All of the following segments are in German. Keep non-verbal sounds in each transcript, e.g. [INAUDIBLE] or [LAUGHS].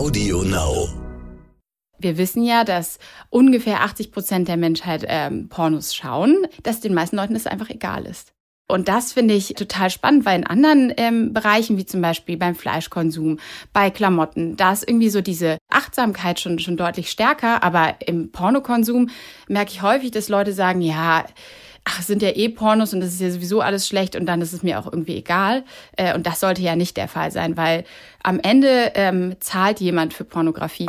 Audio Now. Wir wissen ja, dass ungefähr 80 Prozent der Menschheit ähm, Pornos schauen, dass den meisten Leuten das einfach egal ist. Und das finde ich total spannend, weil in anderen ähm, Bereichen, wie zum Beispiel beim Fleischkonsum, bei Klamotten, da ist irgendwie so diese Achtsamkeit schon, schon deutlich stärker. Aber im Pornokonsum merke ich häufig, dass Leute sagen, ja, ach, sind ja eh Pornos und das ist ja sowieso alles schlecht und dann ist es mir auch irgendwie egal. Äh, und das sollte ja nicht der Fall sein, weil am Ende ähm, zahlt jemand für Pornografie.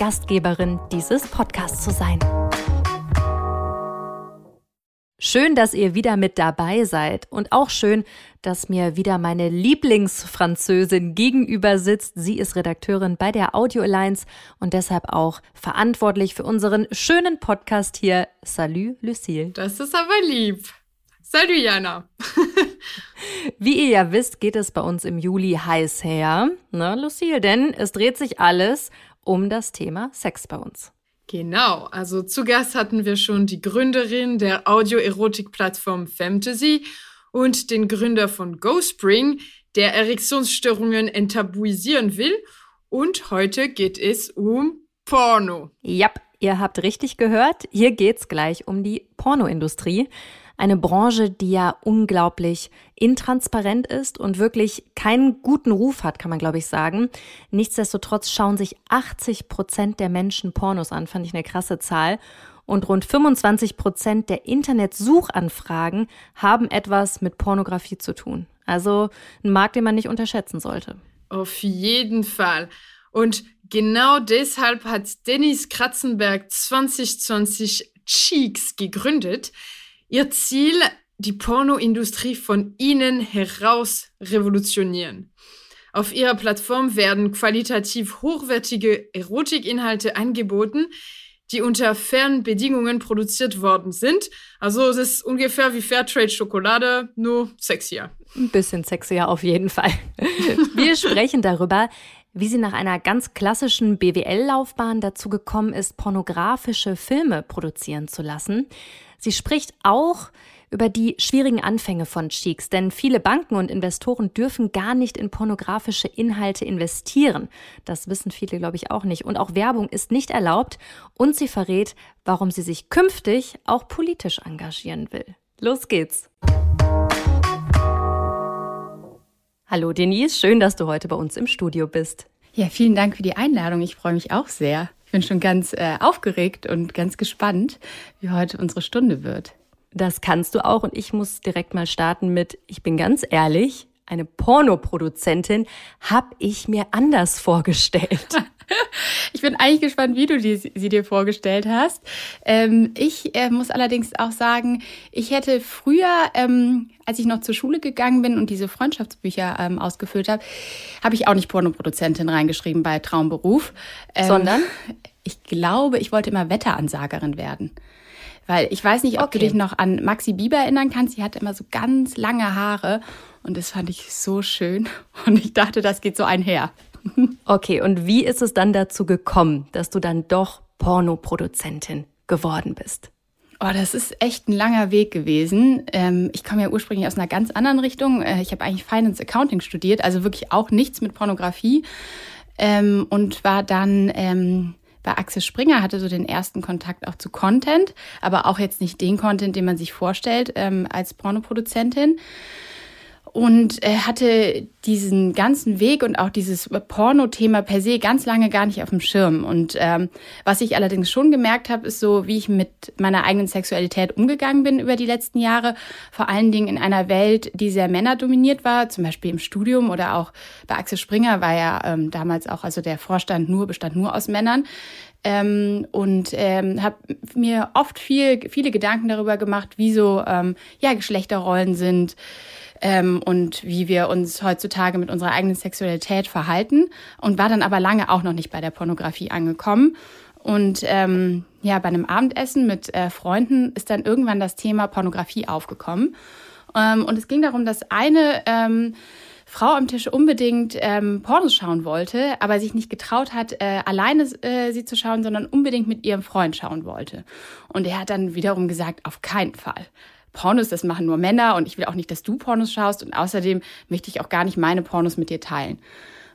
Gastgeberin dieses Podcasts zu sein. Schön, dass ihr wieder mit dabei seid und auch schön, dass mir wieder meine Lieblingsfranzösin gegenüber sitzt. Sie ist Redakteurin bei der Audio Alliance und deshalb auch verantwortlich für unseren schönen Podcast hier. Salut, Lucille. Das ist aber lieb. Salut, Jana. [LAUGHS] Wie ihr ja wisst, geht es bei uns im Juli heiß her, ne, Lucille? Denn es dreht sich alles um das Thema Sex bei uns. Genau, also zu Gast hatten wir schon die Gründerin der Audio-Erotik-Plattform Fantasy und den Gründer von GoSpring, der Erektionsstörungen enttabuisieren will. Und heute geht es um Porno. Ja, ihr habt richtig gehört. Hier geht's gleich um die Pornoindustrie. Eine Branche, die ja unglaublich intransparent ist und wirklich keinen guten Ruf hat, kann man glaube ich sagen. Nichtsdestotrotz schauen sich 80 Prozent der Menschen Pornos an, fand ich eine krasse Zahl. Und rund 25 Prozent der Internetsuchanfragen haben etwas mit Pornografie zu tun. Also ein Markt, den man nicht unterschätzen sollte. Auf jeden Fall. Und genau deshalb hat Dennis Kratzenberg 2020 Cheeks gegründet. Ihr Ziel, die Pornoindustrie von innen heraus revolutionieren. Auf ihrer Plattform werden qualitativ hochwertige Erotikinhalte angeboten, die unter fairen Bedingungen produziert worden sind. Also es ist ungefähr wie Fairtrade Schokolade, nur sexier. Ein bisschen sexier auf jeden Fall. Wir sprechen darüber, wie sie nach einer ganz klassischen BWL-Laufbahn dazu gekommen ist, pornografische Filme produzieren zu lassen. Sie spricht auch über die schwierigen Anfänge von Cheeks, denn viele Banken und Investoren dürfen gar nicht in pornografische Inhalte investieren. Das wissen viele, glaube ich, auch nicht. Und auch Werbung ist nicht erlaubt. Und sie verrät, warum sie sich künftig auch politisch engagieren will. Los geht's! Hallo Denise, schön, dass du heute bei uns im Studio bist. Ja, vielen Dank für die Einladung. Ich freue mich auch sehr. Ich bin schon ganz äh, aufgeregt und ganz gespannt, wie heute unsere Stunde wird. Das kannst du auch und ich muss direkt mal starten mit, ich bin ganz ehrlich, eine Pornoproduzentin habe ich mir anders vorgestellt. [LAUGHS] ich bin eigentlich gespannt, wie du die, sie dir vorgestellt hast. Ähm, ich äh, muss allerdings auch sagen, ich hätte früher, ähm, als ich noch zur Schule gegangen bin und diese Freundschaftsbücher ähm, ausgefüllt habe, habe ich auch nicht Pornoproduzentin reingeschrieben bei Traumberuf. Ähm, Sondern? Ich glaube, ich wollte immer Wetteransagerin werden. Weil ich weiß nicht, ob okay. du dich noch an Maxi Bieber erinnern kannst. Sie hatte immer so ganz lange Haare und das fand ich so schön. [LAUGHS] Und ich dachte, das geht so einher. [LAUGHS] Okay, und wie ist es dann dazu gekommen, dass du dann doch Pornoproduzentin geworden bist? Oh, das ist echt ein langer Weg gewesen. Ähm, ich komme ja ursprünglich aus einer ganz anderen Richtung. Äh, ich habe eigentlich Finance Accounting studiert, also wirklich auch nichts mit Pornografie. Ähm, und war dann ähm, bei Axel Springer, hatte so den ersten Kontakt auch zu Content, aber auch jetzt nicht den Content, den man sich vorstellt als Pornoproduzentin und äh, hatte diesen ganzen Weg und auch dieses Porno-Thema per se ganz lange gar nicht auf dem Schirm. Und ähm, was ich allerdings schon gemerkt habe, ist so, wie ich mit meiner eigenen Sexualität umgegangen bin über die letzten Jahre. Vor allen Dingen in einer Welt, die sehr männerdominiert war, zum Beispiel im Studium oder auch bei Axel Springer war ja ähm, damals auch, also der Vorstand nur bestand nur aus Männern ähm, und ähm, habe mir oft viel, viele Gedanken darüber gemacht, wie so ähm, ja, Geschlechterrollen sind ähm, und wie wir uns heutzutage mit unserer eigenen Sexualität verhalten und war dann aber lange auch noch nicht bei der Pornografie angekommen. Und ähm, ja, bei einem Abendessen mit äh, Freunden ist dann irgendwann das Thema Pornografie aufgekommen. Ähm, und es ging darum, dass eine ähm, Frau am Tisch unbedingt ähm, Pornos schauen wollte, aber sich nicht getraut hat, äh, alleine äh, sie zu schauen, sondern unbedingt mit ihrem Freund schauen wollte. Und er hat dann wiederum gesagt, auf keinen Fall. Pornos, das machen nur Männer und ich will auch nicht, dass du Pornos schaust und außerdem möchte ich auch gar nicht meine Pornos mit dir teilen.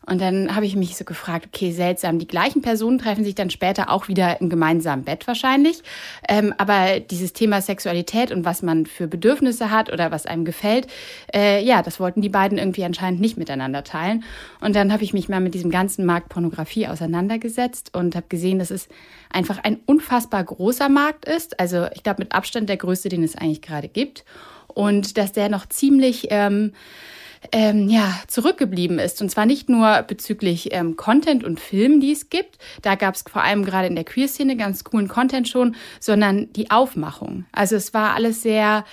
Und dann habe ich mich so gefragt, okay, seltsam, die gleichen Personen treffen sich dann später auch wieder im gemeinsamen Bett wahrscheinlich. Ähm, aber dieses Thema Sexualität und was man für Bedürfnisse hat oder was einem gefällt, äh, ja, das wollten die beiden irgendwie anscheinend nicht miteinander teilen. Und dann habe ich mich mal mit diesem ganzen Markt Pornografie auseinandergesetzt und habe gesehen, dass es einfach ein unfassbar großer Markt ist. Also ich glaube mit Abstand der größte, den es eigentlich gerade gibt. Und dass der noch ziemlich... Ähm, ähm, ja, zurückgeblieben ist. Und zwar nicht nur bezüglich ähm, Content und Filmen, die es gibt. Da gab es vor allem gerade in der Queer-Szene ganz coolen Content schon, sondern die Aufmachung. Also es war alles sehr,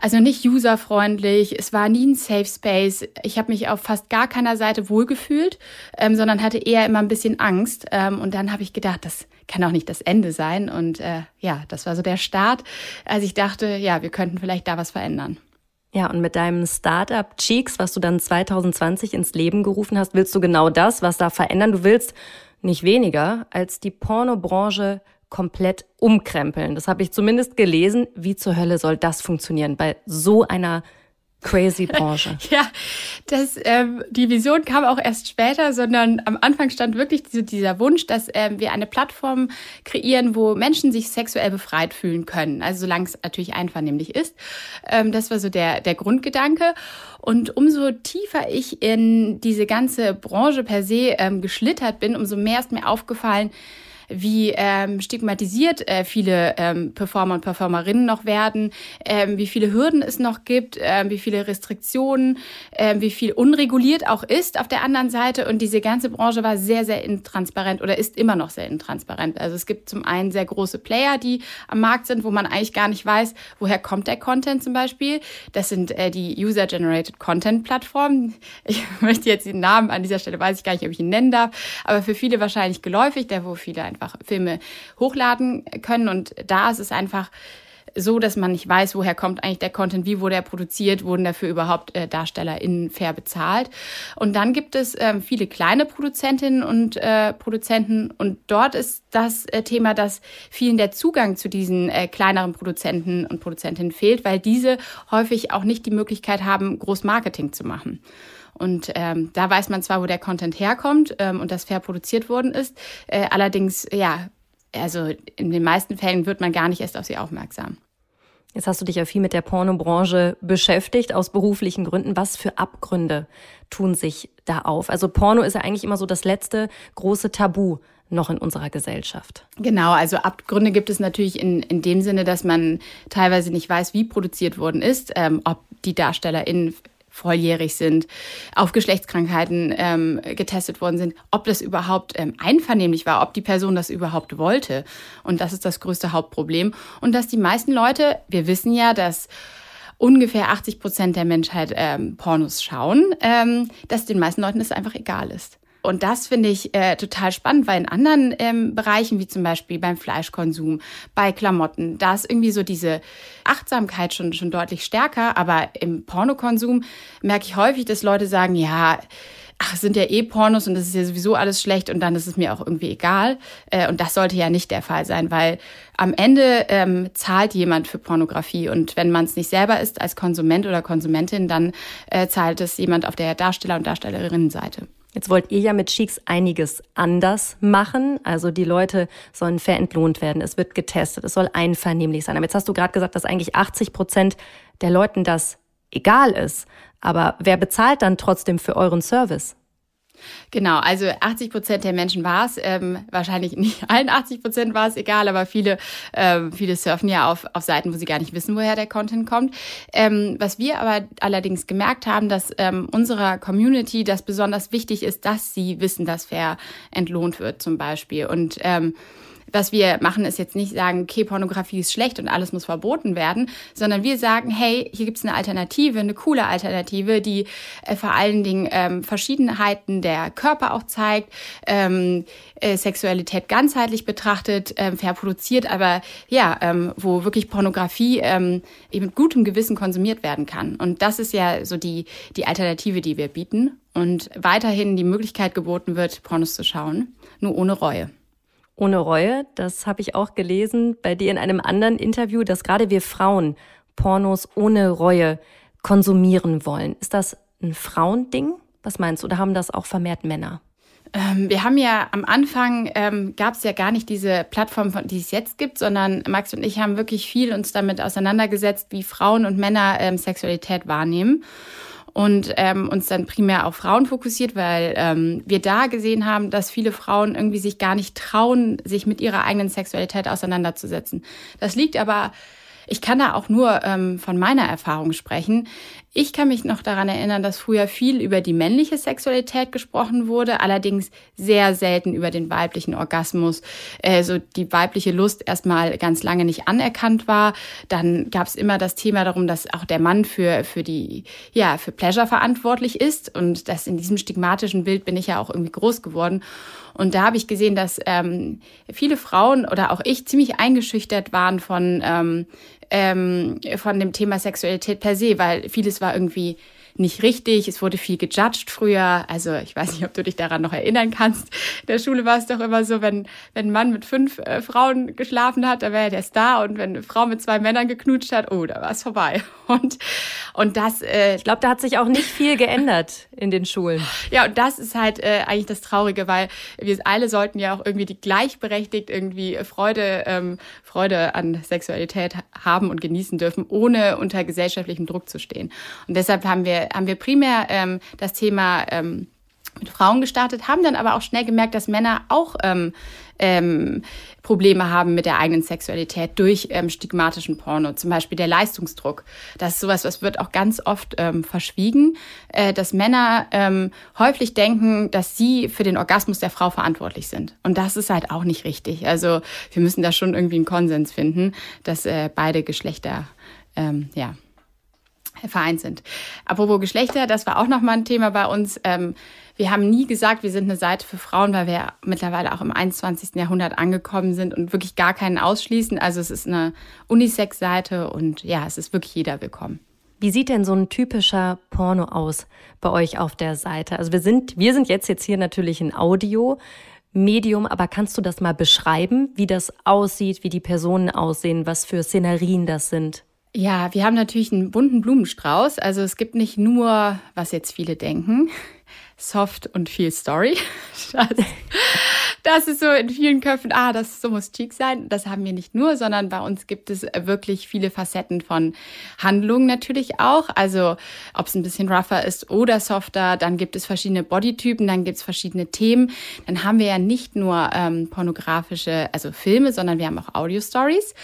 also nicht userfreundlich, es war nie ein Safe Space. Ich habe mich auf fast gar keiner Seite wohlgefühlt, ähm, sondern hatte eher immer ein bisschen Angst. Ähm, und dann habe ich gedacht, das kann auch nicht das Ende sein. Und äh, ja, das war so der Start, als ich dachte, ja, wir könnten vielleicht da was verändern. Ja, und mit deinem Startup Cheeks, was du dann 2020 ins Leben gerufen hast, willst du genau das, was da verändern. Du willst nicht weniger als die Pornobranche komplett umkrempeln. Das habe ich zumindest gelesen. Wie zur Hölle soll das funktionieren bei so einer Crazy Branche. [LAUGHS] ja, das, ähm, die Vision kam auch erst später, sondern am Anfang stand wirklich diese, dieser Wunsch, dass ähm, wir eine Plattform kreieren, wo Menschen sich sexuell befreit fühlen können. Also solange es natürlich einvernehmlich ist. Ähm, das war so der, der Grundgedanke. Und umso tiefer ich in diese ganze Branche per se ähm, geschlittert bin, umso mehr ist mir aufgefallen, wie ähm, stigmatisiert äh, viele ähm, Performer und Performerinnen noch werden, ähm, wie viele Hürden es noch gibt, ähm, wie viele Restriktionen, ähm, wie viel unreguliert auch ist auf der anderen Seite. Und diese ganze Branche war sehr, sehr intransparent oder ist immer noch sehr intransparent. Also es gibt zum einen sehr große Player, die am Markt sind, wo man eigentlich gar nicht weiß, woher kommt der Content zum Beispiel. Das sind äh, die User-Generated Content-Plattformen. Ich [LAUGHS] möchte jetzt den Namen an dieser Stelle, weiß ich gar nicht, ob ich ihn nennen darf, aber für viele wahrscheinlich geläufig, der wo viele einfach einfach Filme hochladen können. Und da ist es einfach so, dass man nicht weiß, woher kommt eigentlich der Content, wie wurde er produziert, wurden dafür überhaupt äh, DarstellerInnen fair bezahlt. Und dann gibt es ähm, viele kleine Produzentinnen und äh, Produzenten und dort ist das äh, Thema, dass vielen der Zugang zu diesen äh, kleineren Produzenten und Produzentinnen fehlt, weil diese häufig auch nicht die Möglichkeit haben, Großmarketing zu machen. Und ähm, da weiß man zwar, wo der Content herkommt ähm, und das fair produziert worden ist. Äh, allerdings, ja, also in den meisten Fällen wird man gar nicht erst auf sie aufmerksam. Jetzt hast du dich ja viel mit der Pornobranche beschäftigt, aus beruflichen Gründen. Was für Abgründe tun sich da auf? Also Porno ist ja eigentlich immer so das letzte große Tabu noch in unserer Gesellschaft. Genau, also Abgründe gibt es natürlich in, in dem Sinne, dass man teilweise nicht weiß, wie produziert worden ist, ähm, ob die DarstellerInnen volljährig sind, auf Geschlechtskrankheiten ähm, getestet worden sind, ob das überhaupt ähm, einvernehmlich war, ob die Person das überhaupt wollte. Und das ist das größte Hauptproblem. Und dass die meisten Leute, wir wissen ja, dass ungefähr 80 Prozent der Menschheit ähm, Pornos schauen, ähm, dass den meisten Leuten das einfach egal ist. Und das finde ich äh, total spannend, weil in anderen ähm, Bereichen, wie zum Beispiel beim Fleischkonsum, bei Klamotten, da ist irgendwie so diese Achtsamkeit schon, schon deutlich stärker. Aber im Pornokonsum merke ich häufig, dass Leute sagen, ja, ach, sind ja eh Pornos und das ist ja sowieso alles schlecht und dann ist es mir auch irgendwie egal. Äh, und das sollte ja nicht der Fall sein, weil am Ende ähm, zahlt jemand für Pornografie und wenn man es nicht selber ist als Konsument oder Konsumentin, dann äh, zahlt es jemand auf der Darsteller- und Darstellerinnenseite. Jetzt wollt ihr ja mit Cheeks einiges anders machen. Also die Leute sollen fair entlohnt werden. Es wird getestet. Es soll einvernehmlich sein. Aber jetzt hast du gerade gesagt, dass eigentlich 80 Prozent der Leuten das egal ist. Aber wer bezahlt dann trotzdem für euren Service? Genau, also 80 Prozent der Menschen war es. Ähm, wahrscheinlich nicht [LAUGHS] allen 80 Prozent war es egal, aber viele, ähm, viele surfen ja auf, auf Seiten, wo sie gar nicht wissen, woher der Content kommt. Ähm, was wir aber allerdings gemerkt haben, dass ähm, unserer Community das besonders wichtig ist, dass sie wissen, dass fair entlohnt wird zum Beispiel. Und ähm, was wir machen, ist jetzt nicht sagen, okay, Pornografie ist schlecht und alles muss verboten werden, sondern wir sagen, hey, hier gibt es eine Alternative, eine coole Alternative, die äh, vor allen Dingen ähm, Verschiedenheiten der Körper auch zeigt, ähm, äh, Sexualität ganzheitlich betrachtet, ähm, fair produziert, aber ja, ähm, wo wirklich Pornografie ähm, eben mit gutem Gewissen konsumiert werden kann. Und das ist ja so die, die Alternative, die wir bieten und weiterhin die Möglichkeit geboten wird, Pornos zu schauen, nur ohne Reue ohne Reue. Das habe ich auch gelesen bei dir in einem anderen Interview, dass gerade wir Frauen Pornos ohne Reue konsumieren wollen. Ist das ein Frauending? Was meinst du? Oder haben das auch vermehrt Männer? Ähm, wir haben ja am Anfang ähm, gab es ja gar nicht diese Plattform, die es jetzt gibt, sondern Max und ich haben wirklich viel uns damit auseinandergesetzt, wie Frauen und Männer ähm, Sexualität wahrnehmen und ähm, uns dann primär auf Frauen fokussiert, weil ähm, wir da gesehen haben, dass viele Frauen irgendwie sich gar nicht trauen, sich mit ihrer eigenen Sexualität auseinanderzusetzen. Das liegt aber ich kann da auch nur ähm, von meiner Erfahrung sprechen. Ich kann mich noch daran erinnern, dass früher viel über die männliche Sexualität gesprochen wurde, allerdings sehr selten über den weiblichen Orgasmus. Also die weibliche Lust erstmal ganz lange nicht anerkannt war. Dann gab es immer das Thema darum, dass auch der Mann für, für die, ja, für Pleasure verantwortlich ist. Und das in diesem stigmatischen Bild bin ich ja auch irgendwie groß geworden. Und da habe ich gesehen, dass ähm, viele Frauen oder auch ich ziemlich eingeschüchtert waren von, ähm, ähm, von dem Thema Sexualität per se, weil vieles war irgendwie nicht richtig. Es wurde viel gejudged früher. Also ich weiß nicht, ob du dich daran noch erinnern kannst. In der Schule war es doch immer so, wenn, wenn ein Mann mit fünf äh, Frauen geschlafen hat, da wäre er der Star. Und wenn eine Frau mit zwei Männern geknutscht hat, oh, da war es vorbei. [LAUGHS] Und, und das... Äh, ich glaube, da hat sich auch nicht viel geändert in den Schulen. Ja, und das ist halt äh, eigentlich das Traurige, weil wir alle sollten ja auch irgendwie die gleichberechtigt irgendwie Freude, ähm, Freude an Sexualität haben und genießen dürfen, ohne unter gesellschaftlichem Druck zu stehen. Und deshalb haben wir haben wir primär ähm, das Thema ähm, mit Frauen gestartet, haben dann aber auch schnell gemerkt, dass Männer auch ähm, ähm, Probleme haben mit der eigenen Sexualität durch ähm, stigmatischen Porno. Zum Beispiel der Leistungsdruck. Das ist sowas, was wird auch ganz oft ähm, verschwiegen, äh, dass Männer ähm, häufig denken, dass sie für den Orgasmus der Frau verantwortlich sind. Und das ist halt auch nicht richtig. Also wir müssen da schon irgendwie einen Konsens finden, dass äh, beide Geschlechter ähm, ja vereint sind. Apropos Geschlechter, das war auch nochmal ein Thema bei uns. Ähm, wir haben nie gesagt, wir sind eine Seite für Frauen, weil wir mittlerweile auch im 21. Jahrhundert angekommen sind und wirklich gar keinen ausschließen. Also es ist eine Unisex-Seite und ja, es ist wirklich jeder willkommen. Wie sieht denn so ein typischer Porno aus bei euch auf der Seite? Also wir sind, wir sind jetzt jetzt hier natürlich ein Audio. Medium, aber kannst du das mal beschreiben, wie das aussieht, wie die Personen aussehen, was für Szenerien das sind? Ja, wir haben natürlich einen bunten Blumenstrauß. Also es gibt nicht nur, was jetzt viele denken, soft und viel Story. [LAUGHS] Das, das ist so in vielen Köpfen, ah, das so muss Cheek sein. Das haben wir nicht nur, sondern bei uns gibt es wirklich viele Facetten von Handlungen natürlich auch. Also ob es ein bisschen rougher ist oder softer, dann gibt es verschiedene Bodytypen, dann gibt es verschiedene Themen. Dann haben wir ja nicht nur ähm, pornografische, also Filme, sondern wir haben auch Audio-Stories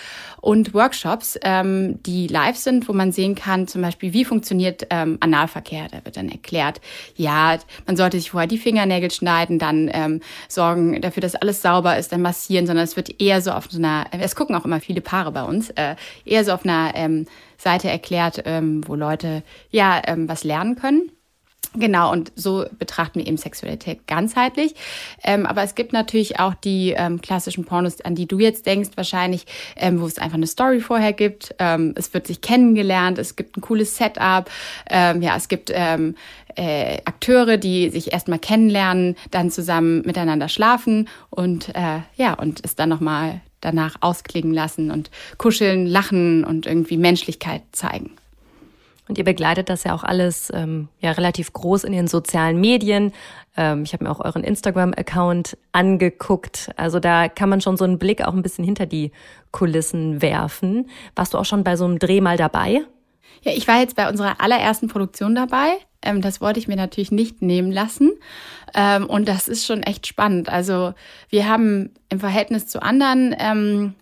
und Workshops, ähm, die live sind, wo man sehen kann, zum Beispiel, wie funktioniert ähm, Analverkehr. Da wird dann erklärt, ja, man sollte sich vorher die Fingernägel schneiden, dann ähm, sorgen dafür, dass alles sauber ist, dann massieren, sondern es wird eher so auf so einer, es gucken auch immer viele Paare bei uns, äh, eher so auf einer ähm, Seite erklärt, ähm, wo Leute ja ähm, was lernen können. Genau, und so betrachten wir eben Sexualität ganzheitlich. Ähm, aber es gibt natürlich auch die ähm, klassischen Pornos, an die du jetzt denkst, wahrscheinlich, ähm, wo es einfach eine Story vorher gibt. Ähm, es wird sich kennengelernt, es gibt ein cooles Setup. Ähm, ja, es gibt ähm, äh, Akteure, die sich erstmal kennenlernen, dann zusammen miteinander schlafen und äh, ja, und es dann nochmal danach ausklingen lassen und kuscheln, lachen und irgendwie Menschlichkeit zeigen. Und ihr begleitet das ja auch alles ähm, ja relativ groß in den sozialen Medien. Ähm, ich habe mir auch euren Instagram-Account angeguckt. Also da kann man schon so einen Blick auch ein bisschen hinter die Kulissen werfen. Warst du auch schon bei so einem Dreh mal dabei? Ja, ich war jetzt bei unserer allerersten Produktion dabei. Ähm, das wollte ich mir natürlich nicht nehmen lassen. Ähm, und das ist schon echt spannend. Also wir haben im Verhältnis zu anderen ähm,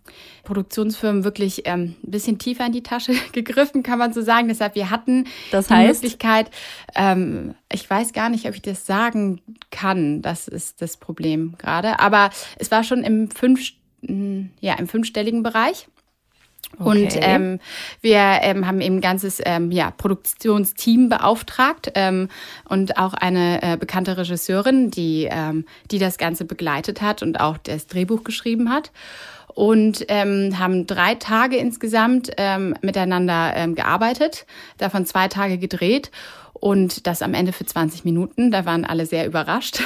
Produktionsfirmen wirklich ähm, ein bisschen tiefer in die Tasche [LAUGHS] gegriffen, kann man so sagen. Deshalb, wir hatten das heißt? die Möglichkeit, ähm, ich weiß gar nicht, ob ich das sagen kann. Das ist das Problem gerade. Aber es war schon im fünf, ja, im fünfstelligen Bereich. Okay. Und ähm, wir ähm, haben eben ein ganzes ähm, ja, Produktionsteam beauftragt ähm, und auch eine äh, bekannte Regisseurin, die, ähm, die das Ganze begleitet hat und auch das Drehbuch geschrieben hat. Und ähm, haben drei Tage insgesamt ähm, miteinander ähm, gearbeitet, davon zwei Tage gedreht und das am Ende für 20 Minuten. Da waren alle sehr überrascht.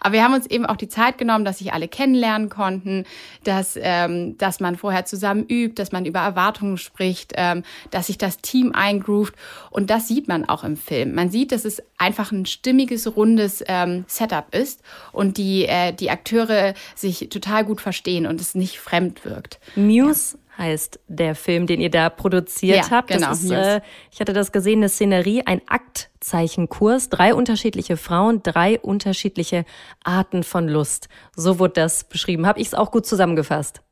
Aber wir haben uns eben auch die Zeit genommen, dass sich alle kennenlernen konnten, dass, ähm, dass man vorher zusammen übt, dass man über Erwartungen spricht, ähm, dass sich das Team eingroovt. Und das sieht man auch im Film. Man sieht, dass es einfach ein stimmiges, rundes ähm, Setup ist und die, äh, die Akteure sich total gut verstehen und es nicht fremd wirkt. Muse heißt der Film, den ihr da produziert ja, habt. Genau, ist, äh, ich hatte das gesehen, eine Szenerie, ein Aktzeichenkurs, drei unterschiedliche Frauen, drei unterschiedliche Arten von Lust. So wurde das beschrieben. Habe ich es auch gut zusammengefasst?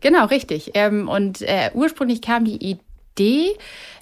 Genau, richtig. Ähm, und äh, ursprünglich kam die Idee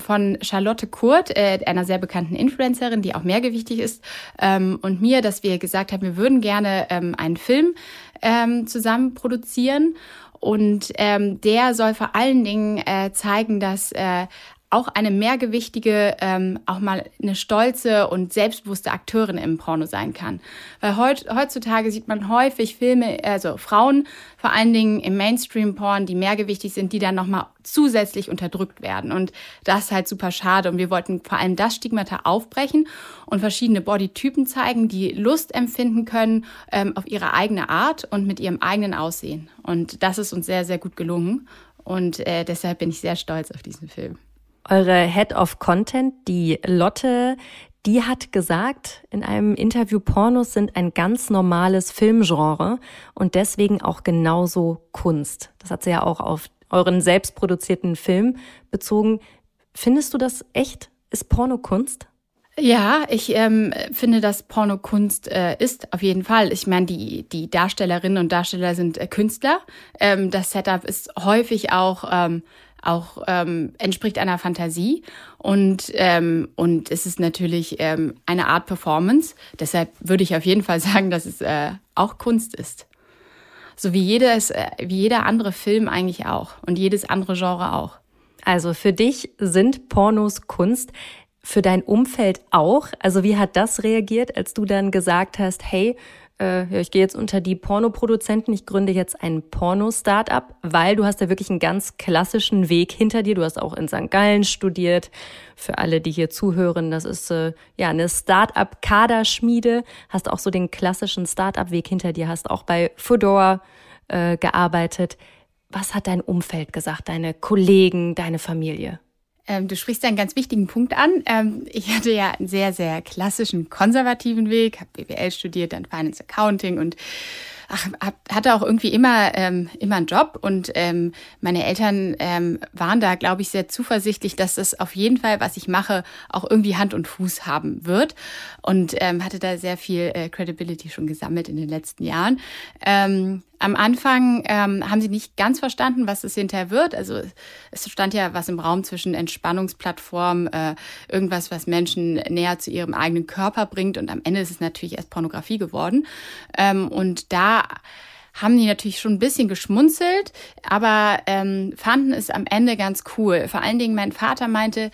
von Charlotte Kurt, äh, einer sehr bekannten Influencerin, die auch mehrgewichtig ist, ähm, und mir, dass wir gesagt haben, wir würden gerne ähm, einen Film ähm, zusammen produzieren. Und ähm, der soll vor allen Dingen äh, zeigen, dass äh, auch eine mehrgewichtige, ähm, auch mal eine stolze und selbstbewusste Akteurin im Porno sein kann. Weil heut, heutzutage sieht man häufig Filme, also Frauen, vor allen Dingen im Mainstream-Porn, die mehrgewichtig sind, die dann nochmal zusätzlich unterdrückt werden. Und das ist halt super schade. Und wir wollten vor allem das Stigmata aufbrechen und verschiedene Bodytypen zeigen, die Lust empfinden können ähm, auf ihre eigene Art und mit ihrem eigenen Aussehen. Und das ist uns sehr, sehr gut gelungen. Und äh, deshalb bin ich sehr stolz auf diesen Film. Eure Head of Content, die Lotte, die hat gesagt in einem Interview, Pornos sind ein ganz normales Filmgenre und deswegen auch genauso Kunst. Das hat sie ja auch auf euren selbstproduzierten Film bezogen. Findest du das echt? Ist Porno Kunst? Ja, ich ähm, finde, dass Porno Kunst äh, ist auf jeden Fall. Ich meine, die, die Darstellerinnen und Darsteller sind äh, Künstler. Ähm, das Setup ist häufig auch ähm, auch ähm, entspricht einer Fantasie und, ähm, und es ist natürlich ähm, eine Art Performance. Deshalb würde ich auf jeden Fall [LAUGHS] sagen, dass es äh, auch Kunst ist. So wie, jedes, äh, wie jeder andere Film eigentlich auch und jedes andere Genre auch. Also für dich sind Pornos Kunst, für dein Umfeld auch. Also wie hat das reagiert, als du dann gesagt hast, hey, äh, ja, ich gehe jetzt unter die Pornoproduzenten, ich gründe jetzt ein Porno-Startup, weil du hast ja wirklich einen ganz klassischen Weg hinter dir. Du hast auch in St. Gallen studiert. Für alle, die hier zuhören, das ist äh, ja eine Startup-Kaderschmiede. Hast auch so den klassischen Startup-Weg hinter dir, hast auch bei Fedora äh, gearbeitet. Was hat dein Umfeld gesagt, deine Kollegen, deine Familie? Ähm, du sprichst einen ganz wichtigen Punkt an. Ähm, ich hatte ja einen sehr, sehr klassischen konservativen Weg, habe BWL studiert, dann Finance Accounting und ach, hab, hatte auch irgendwie immer, ähm, immer einen Job und ähm, meine Eltern ähm, waren da, glaube ich, sehr zuversichtlich, dass das auf jeden Fall, was ich mache, auch irgendwie Hand und Fuß haben wird und ähm, hatte da sehr viel äh, Credibility schon gesammelt in den letzten Jahren. Am Anfang ähm, haben sie nicht ganz verstanden, was es hinterher wird. Also es stand ja was im Raum zwischen Entspannungsplattform, äh, irgendwas, was Menschen näher zu ihrem eigenen Körper bringt. Und am Ende ist es natürlich erst Pornografie geworden. Ähm, und da haben die natürlich schon ein bisschen geschmunzelt, aber ähm, fanden es am Ende ganz cool. Vor allen Dingen mein Vater meinte,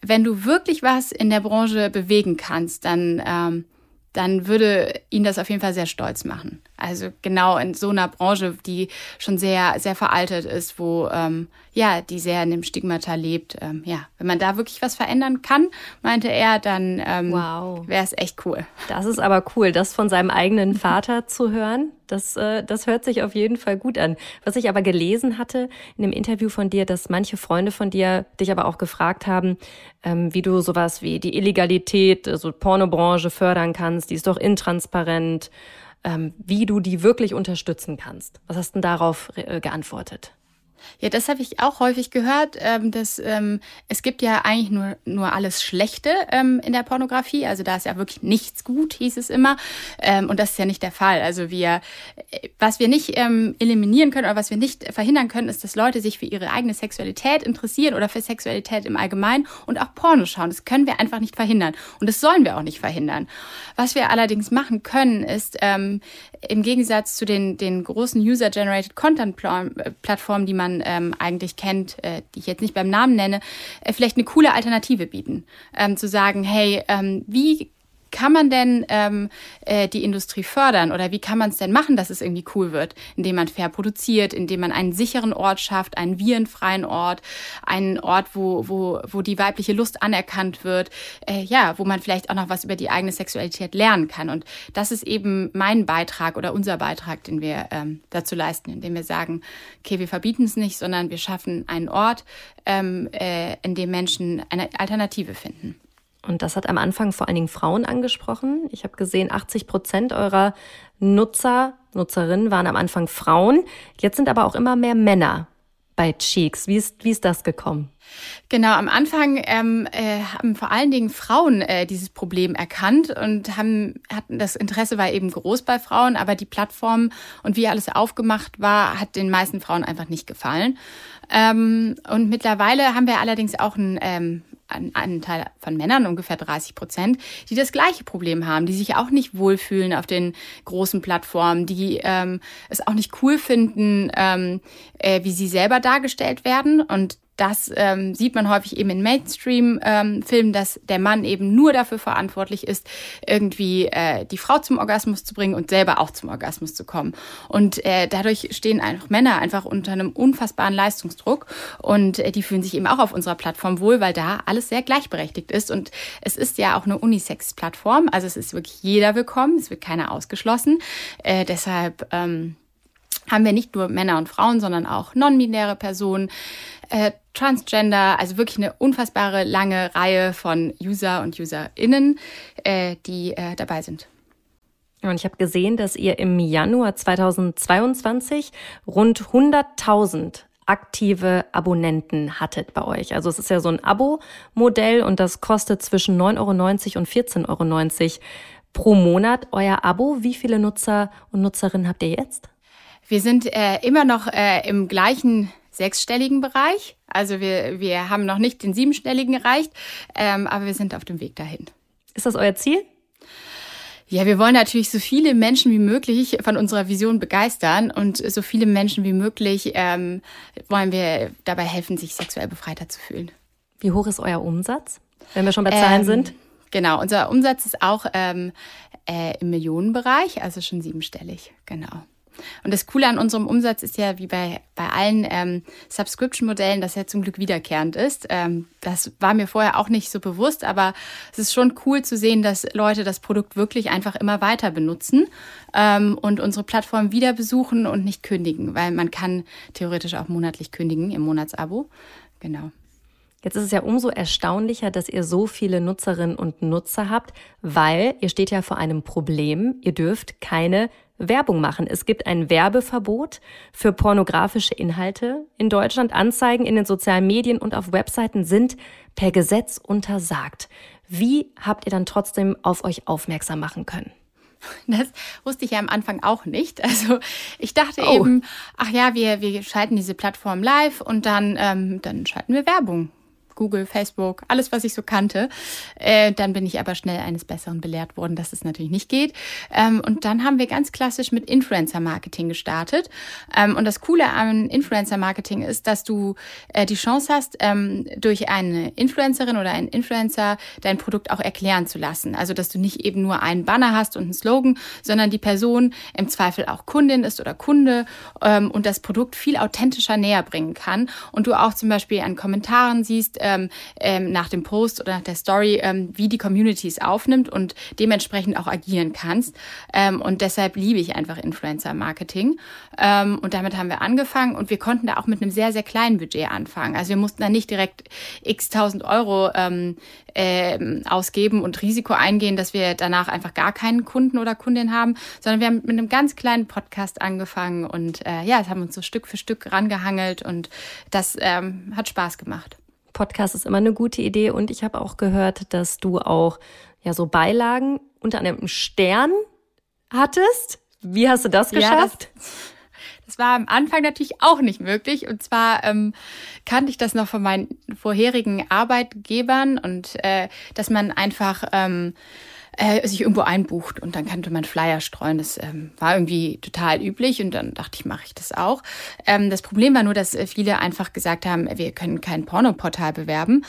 wenn du wirklich was in der Branche bewegen kannst, dann ähm, dann würde ihn das auf jeden Fall sehr stolz machen. Also genau in so einer Branche, die schon sehr, sehr veraltet ist, wo ähm, ja, die sehr in dem Stigmata lebt. Ähm, ja, wenn man da wirklich was verändern kann, meinte er, dann ähm, wow. wäre es echt cool. Das ist aber cool, das von seinem eigenen Vater zu hören. Das, äh, das hört sich auf jeden Fall gut an. Was ich aber gelesen hatte in dem Interview von dir, dass manche Freunde von dir dich aber auch gefragt haben, ähm, wie du sowas wie die Illegalität, also Pornobranche fördern kannst, die ist doch intransparent, wie du die wirklich unterstützen kannst. Was hast du denn darauf äh, geantwortet? Ja, das habe ich auch häufig gehört, ähm, dass ähm, es gibt ja eigentlich nur, nur alles Schlechte ähm, in der Pornografie. Also da ist ja wirklich nichts gut, hieß es immer. Ähm, und das ist ja nicht der Fall. Also wir, äh, was wir nicht ähm, eliminieren können oder was wir nicht verhindern können, ist, dass Leute sich für ihre eigene Sexualität interessieren oder für Sexualität im Allgemeinen und auch Porno schauen. Das können wir einfach nicht verhindern. Und das sollen wir auch nicht verhindern. Was wir allerdings machen können, ist ähm, im Gegensatz zu den, den großen User-Generated Content-Plattformen, die man ähm, eigentlich kennt, äh, die ich jetzt nicht beim Namen nenne, äh, vielleicht eine coole Alternative bieten. Ähm, zu sagen, hey, ähm, wie kann man denn ähm, äh, die Industrie fördern oder wie kann man es denn machen, dass es irgendwie cool wird, indem man fair produziert, indem man einen sicheren Ort schafft, einen virenfreien Ort, einen Ort, wo, wo, wo die weibliche Lust anerkannt wird, äh, ja, wo man vielleicht auch noch was über die eigene Sexualität lernen kann. Und das ist eben mein Beitrag oder unser Beitrag, den wir ähm, dazu leisten, indem wir sagen, okay, wir verbieten es nicht, sondern wir schaffen einen Ort, ähm, äh, in dem Menschen eine Alternative finden. Und das hat am Anfang vor allen Dingen Frauen angesprochen. Ich habe gesehen, 80 Prozent eurer Nutzer, Nutzerinnen waren am Anfang Frauen. Jetzt sind aber auch immer mehr Männer bei Cheeks. Wie ist, wie ist das gekommen? Genau, am Anfang ähm, äh, haben vor allen Dingen Frauen äh, dieses Problem erkannt und haben hatten das Interesse war eben groß bei Frauen, aber die Plattform und wie alles aufgemacht war, hat den meisten Frauen einfach nicht gefallen. Ähm, und mittlerweile haben wir allerdings auch ein ähm, einen Anteil von Männern, ungefähr 30 Prozent, die das gleiche Problem haben, die sich auch nicht wohlfühlen auf den großen Plattformen, die ähm, es auch nicht cool finden, ähm, äh, wie sie selber dargestellt werden. Und das ähm, sieht man häufig eben in Mainstream-Filmen, ähm, dass der Mann eben nur dafür verantwortlich ist, irgendwie äh, die Frau zum Orgasmus zu bringen und selber auch zum Orgasmus zu kommen. Und äh, dadurch stehen einfach Männer einfach unter einem unfassbaren Leistungsdruck und äh, die fühlen sich eben auch auf unserer Plattform wohl, weil da alles sehr gleichberechtigt ist. Und es ist ja auch eine Unisex-Plattform, also es ist wirklich jeder willkommen, es wird keiner ausgeschlossen. Äh, deshalb ähm, haben wir nicht nur Männer und Frauen, sondern auch non-binäre Personen, äh, Transgender, also wirklich eine unfassbare lange Reihe von User und UserInnen, äh, die äh, dabei sind. Und ich habe gesehen, dass ihr im Januar 2022 rund 100.000 aktive Abonnenten hattet bei euch. Also es ist ja so ein Abo-Modell und das kostet zwischen 9,90 Euro und 14,90 Euro pro Monat. Euer Abo, wie viele Nutzer und Nutzerinnen habt ihr jetzt? Wir sind äh, immer noch äh, im gleichen sechsstelligen Bereich. Also wir, wir haben noch nicht den siebenstelligen erreicht, ähm, aber wir sind auf dem Weg dahin. Ist das euer Ziel? Ja, wir wollen natürlich so viele Menschen wie möglich von unserer Vision begeistern und so viele Menschen wie möglich ähm, wollen wir dabei helfen, sich sexuell befreiter zu fühlen. Wie hoch ist euer Umsatz, wenn wir schon bei Zahlen ähm, sind? Genau, unser Umsatz ist auch ähm, äh, im Millionenbereich, also schon siebenstellig, genau. Und das Coole an unserem Umsatz ist ja, wie bei, bei allen ähm, Subscription-Modellen, dass er zum Glück wiederkehrend ist. Ähm, das war mir vorher auch nicht so bewusst, aber es ist schon cool zu sehen, dass Leute das Produkt wirklich einfach immer weiter benutzen ähm, und unsere Plattform wieder besuchen und nicht kündigen, weil man kann theoretisch auch monatlich kündigen im Monatsabo. Genau. Jetzt ist es ja umso erstaunlicher, dass ihr so viele Nutzerinnen und Nutzer habt, weil ihr steht ja vor einem Problem. Ihr dürft keine Werbung machen. Es gibt ein Werbeverbot für pornografische Inhalte in Deutschland. Anzeigen in den sozialen Medien und auf Webseiten sind per Gesetz untersagt. Wie habt ihr dann trotzdem auf euch aufmerksam machen können? Das wusste ich ja am Anfang auch nicht. Also ich dachte oh. eben, ach ja, wir, wir schalten diese Plattform live und dann, ähm, dann schalten wir Werbung. Google, Facebook, alles, was ich so kannte. Äh, dann bin ich aber schnell eines Besseren belehrt worden, dass es natürlich nicht geht. Ähm, und dann haben wir ganz klassisch mit Influencer-Marketing gestartet. Ähm, und das Coole an Influencer-Marketing ist, dass du äh, die Chance hast, ähm, durch eine Influencerin oder einen Influencer dein Produkt auch erklären zu lassen. Also, dass du nicht eben nur einen Banner hast und einen Slogan, sondern die Person im Zweifel auch Kundin ist oder Kunde ähm, und das Produkt viel authentischer näher bringen kann. Und du auch zum Beispiel an Kommentaren siehst, ähm, ähm, nach dem Post oder nach der Story, ähm, wie die Community aufnimmt und dementsprechend auch agieren kannst. Ähm, und deshalb liebe ich einfach Influencer-Marketing. Ähm, und damit haben wir angefangen und wir konnten da auch mit einem sehr, sehr kleinen Budget anfangen. Also wir mussten da nicht direkt x tausend Euro ähm, ähm, ausgeben und Risiko eingehen, dass wir danach einfach gar keinen Kunden oder Kundin haben, sondern wir haben mit einem ganz kleinen Podcast angefangen und äh, ja, es haben uns so Stück für Stück rangehangelt und das ähm, hat Spaß gemacht. Podcast ist immer eine gute Idee und ich habe auch gehört, dass du auch ja so Beilagen unter einem Stern hattest. Wie hast du das geschafft? Ja, das das war am Anfang natürlich auch nicht möglich. Und zwar ähm, kannte ich das noch von meinen vorherigen Arbeitgebern und äh, dass man einfach ähm, äh, sich irgendwo einbucht und dann kannte man Flyer streuen. Das ähm, war irgendwie total üblich und dann dachte ich, mache ich das auch. Ähm, das Problem war nur, dass äh, viele einfach gesagt haben, wir können kein Pornoportal bewerben.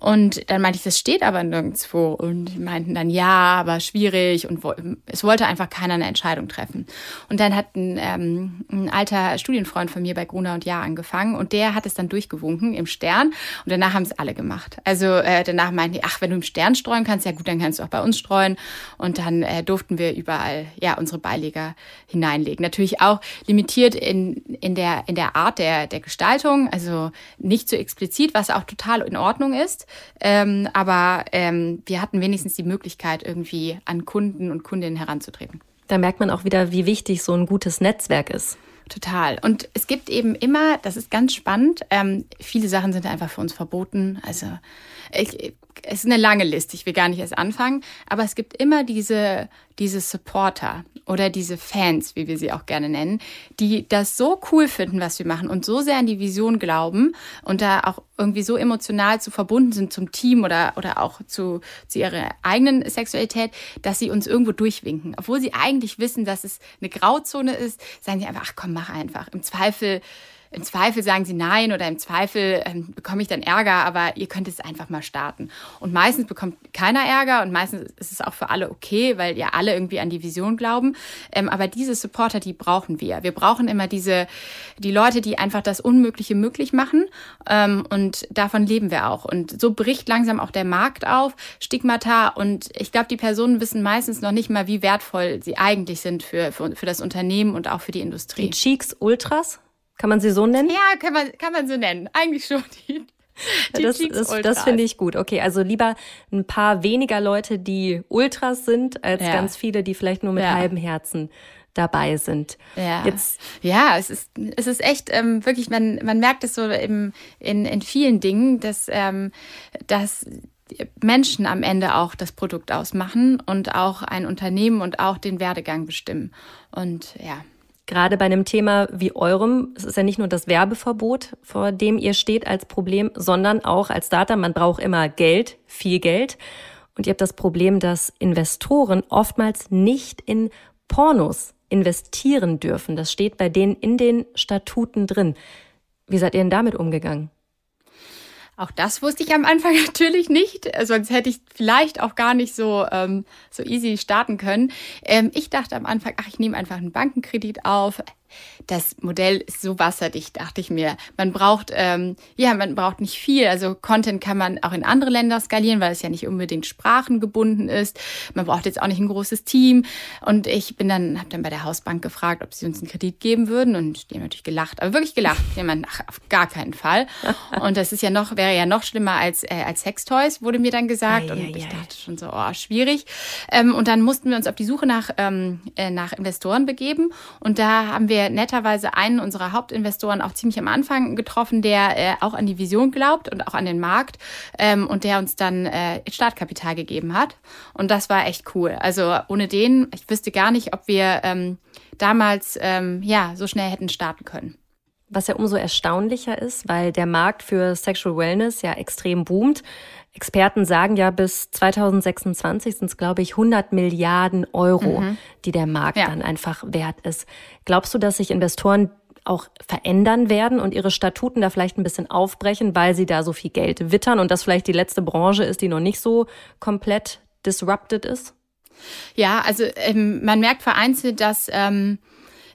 Und dann meinte ich, das steht aber nirgendwo. Und die meinten dann, ja, aber schwierig. Und es wollte einfach keiner eine Entscheidung treffen. Und dann hat ein, ähm, ein alter Studienfreund von mir bei Gruner und Ja angefangen. Und der hat es dann durchgewunken im Stern. Und danach haben es alle gemacht. Also äh, danach meinten die, ach, wenn du im Stern streuen kannst, ja gut, dann kannst du auch bei uns streuen. Und dann äh, durften wir überall ja unsere Beileger hineinlegen. Natürlich auch limitiert in, in, der, in der Art der, der Gestaltung. Also nicht so explizit, was auch total in Ordnung ist. Ähm, aber ähm, wir hatten wenigstens die Möglichkeit, irgendwie an Kunden und Kundinnen heranzutreten. Da merkt man auch wieder, wie wichtig so ein gutes Netzwerk ist. Total. Und es gibt eben immer, das ist ganz spannend, ähm, viele Sachen sind einfach für uns verboten. Also ich, es ist eine lange Liste, ich will gar nicht erst anfangen, aber es gibt immer diese, diese Supporter oder diese Fans, wie wir sie auch gerne nennen, die das so cool finden, was wir machen und so sehr an die Vision glauben und da auch irgendwie so emotional zu verbunden sind zum Team oder, oder auch zu, zu ihrer eigenen Sexualität, dass sie uns irgendwo durchwinken. Obwohl sie eigentlich wissen, dass es eine Grauzone ist, sagen sie einfach, ach komm, mach einfach. Im Zweifel im Zweifel sagen sie nein oder im Zweifel ähm, bekomme ich dann Ärger, aber ihr könnt es einfach mal starten. Und meistens bekommt keiner Ärger und meistens ist es auch für alle okay, weil ja alle irgendwie an die Vision glauben. Ähm, aber diese Supporter, die brauchen wir. Wir brauchen immer diese, die Leute, die einfach das Unmögliche möglich machen. Ähm, und davon leben wir auch. Und so bricht langsam auch der Markt auf, Stigmata. Und ich glaube, die Personen wissen meistens noch nicht mal, wie wertvoll sie eigentlich sind für, für, für das Unternehmen und auch für die Industrie. Die Cheeks Ultras? Kann man sie so nennen? Ja, kann man, kann man so nennen. Eigentlich schon. [LAUGHS] Die, die das das, das finde ich gut. Okay, also lieber ein paar weniger Leute, die Ultras sind, als ja. ganz viele, die vielleicht nur mit ja. halbem Herzen dabei sind. Ja, Jetzt, ja es, ist, es ist echt ähm, wirklich, man, man merkt es so im, in, in vielen Dingen, dass, ähm, dass Menschen am Ende auch das Produkt ausmachen und auch ein Unternehmen und auch den Werdegang bestimmen. Und ja gerade bei einem Thema wie eurem, es ist ja nicht nur das Werbeverbot, vor dem ihr steht als Problem, sondern auch als Startup, man braucht immer Geld, viel Geld. Und ihr habt das Problem, dass Investoren oftmals nicht in Pornos investieren dürfen. Das steht bei denen in den Statuten drin. Wie seid ihr denn damit umgegangen? Auch das wusste ich am Anfang [LAUGHS] natürlich nicht, sonst hätte ich vielleicht auch gar nicht so, ähm, so easy starten können. Ähm, ich dachte am Anfang, ach, ich nehme einfach einen Bankenkredit auf, das Modell ist so wasserdicht, dachte ich mir. Man braucht, ähm, ja, man braucht nicht viel. Also Content kann man auch in andere Länder skalieren, weil es ja nicht unbedingt sprachengebunden ist. Man braucht jetzt auch nicht ein großes Team. Und ich bin dann, habe dann bei der Hausbank gefragt, ob sie uns einen Kredit geben würden. Und die haben natürlich gelacht, aber wirklich gelacht. Die haben ach, auf gar keinen Fall. [LAUGHS] Und das ist ja noch, wäre ja noch schlimmer als, äh, als Sextoys, wurde mir dann gesagt. Ei, und ei, ich dachte schon so, oh, schwierig. Ähm, und dann mussten wir uns auf die Suche nach, ähm, äh, nach Investoren begeben. Und da haben wir wir netterweise einen unserer Hauptinvestoren auch ziemlich am Anfang getroffen, der äh, auch an die Vision glaubt und auch an den Markt ähm, und der uns dann äh, Startkapital gegeben hat. Und das war echt cool. Also ohne den, ich wüsste gar nicht, ob wir ähm, damals ähm, ja so schnell hätten starten können. Was ja umso erstaunlicher ist, weil der Markt für Sexual Wellness ja extrem boomt. Experten sagen ja, bis 2026 sind es, glaube ich, 100 Milliarden Euro, mhm. die der Markt ja. dann einfach wert ist. Glaubst du, dass sich Investoren auch verändern werden und ihre Statuten da vielleicht ein bisschen aufbrechen, weil sie da so viel Geld wittern und das vielleicht die letzte Branche ist, die noch nicht so komplett disrupted ist? Ja, also ähm, man merkt vereinzelt, dass, ähm,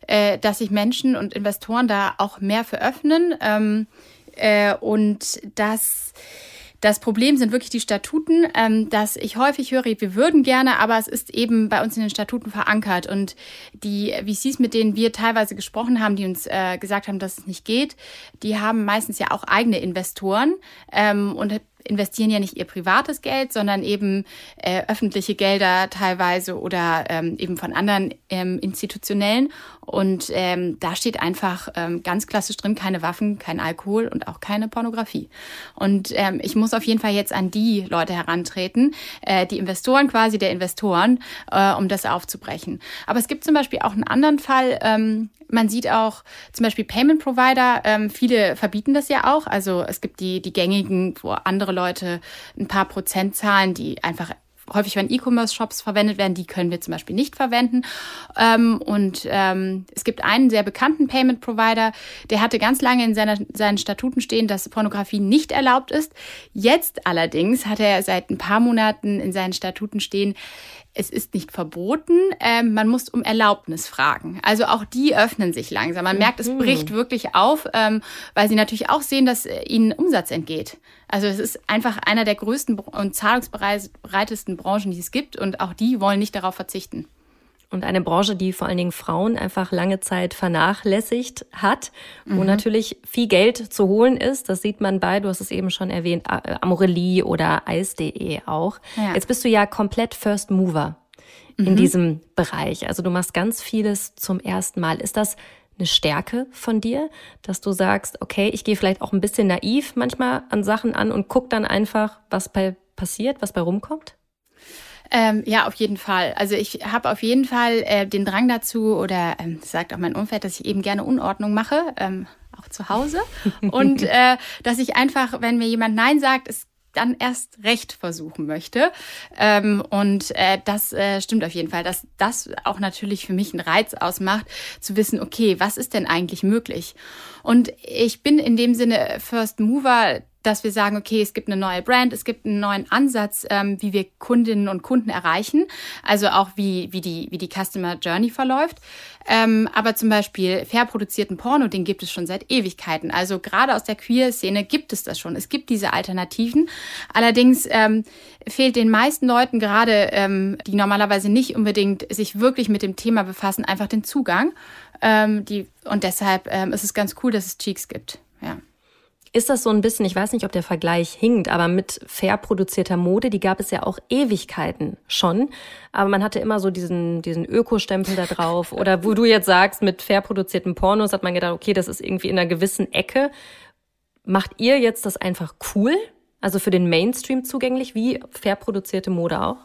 äh, dass sich Menschen und Investoren da auch mehr veröffnen ähm, äh, und dass Das Problem sind wirklich die Statuten, ähm, dass ich häufig höre, wir würden gerne, aber es ist eben bei uns in den Statuten verankert. Und die VCs, mit denen wir teilweise gesprochen haben, die uns äh, gesagt haben, dass es nicht geht, die haben meistens ja auch eigene Investoren ähm, und investieren ja nicht ihr privates Geld, sondern eben äh, öffentliche Gelder teilweise oder ähm, eben von anderen ähm, institutionellen. Und ähm, da steht einfach ähm, ganz klassisch drin, keine Waffen, kein Alkohol und auch keine Pornografie. Und ähm, ich muss auf jeden Fall jetzt an die Leute herantreten, äh, die Investoren quasi der Investoren, äh, um das aufzubrechen. Aber es gibt zum Beispiel auch einen anderen Fall, ähm, man sieht auch zum Beispiel Payment Provider, ähm, viele verbieten das ja auch. Also es gibt die, die gängigen, wo andere Leute ein paar Prozent zahlen, die einfach häufig wenn E-Commerce-Shops verwendet werden, die können wir zum Beispiel nicht verwenden. Ähm, und ähm, es gibt einen sehr bekannten Payment-Provider, der hatte ganz lange in seiner, seinen Statuten stehen, dass Pornografie nicht erlaubt ist. Jetzt allerdings hat er seit ein paar Monaten in seinen Statuten stehen, es ist nicht verboten, ähm, man muss um Erlaubnis fragen. Also auch die öffnen sich langsam. Man merkt, es mhm. bricht wirklich auf, ähm, weil sie natürlich auch sehen, dass äh, ihnen Umsatz entgeht. Also es ist einfach einer der größten und zahlungsbereitesten Branchen, die es gibt und auch die wollen nicht darauf verzichten. Und eine Branche, die vor allen Dingen Frauen einfach lange Zeit vernachlässigt hat, wo mhm. natürlich viel Geld zu holen ist. Das sieht man bei, du hast es eben schon erwähnt, Amorelie oder Eis.de auch. Ja. Jetzt bist du ja komplett First Mover mhm. in diesem Bereich. Also du machst ganz vieles zum ersten Mal. Ist das eine Stärke von dir, dass du sagst, okay, ich gehe vielleicht auch ein bisschen naiv manchmal an Sachen an und guck dann einfach, was bei passiert, was bei rumkommt? Ähm, ja, auf jeden Fall. Also ich habe auf jeden Fall äh, den Drang dazu oder ähm, sagt auch mein Umfeld, dass ich eben gerne Unordnung mache, ähm, auch zu Hause. Und [LAUGHS] äh, dass ich einfach, wenn mir jemand Nein sagt, es dann erst recht versuchen möchte. Ähm, und äh, das äh, stimmt auf jeden Fall, dass das auch natürlich für mich einen Reiz ausmacht, zu wissen, okay, was ist denn eigentlich möglich? Und ich bin in dem Sinne First Mover dass wir sagen, okay, es gibt eine neue Brand, es gibt einen neuen Ansatz, ähm, wie wir Kundinnen und Kunden erreichen, also auch wie, wie, die, wie die Customer Journey verläuft. Ähm, aber zum Beispiel fair produzierten Porno, den gibt es schon seit Ewigkeiten. Also gerade aus der Queer-Szene gibt es das schon. Es gibt diese Alternativen. Allerdings ähm, fehlt den meisten Leuten, gerade ähm, die normalerweise nicht unbedingt sich wirklich mit dem Thema befassen, einfach den Zugang. Ähm, die, und deshalb ähm, ist es ganz cool, dass es Cheeks gibt. Ja. Ist das so ein bisschen, ich weiß nicht, ob der Vergleich hinkt, aber mit fair produzierter Mode, die gab es ja auch Ewigkeiten schon. Aber man hatte immer so diesen, diesen Ökostempel da drauf. Oder wo du jetzt sagst, mit fair produzierten Pornos hat man gedacht, okay, das ist irgendwie in einer gewissen Ecke. Macht ihr jetzt das einfach cool? Also für den Mainstream zugänglich, wie fair produzierte Mode auch?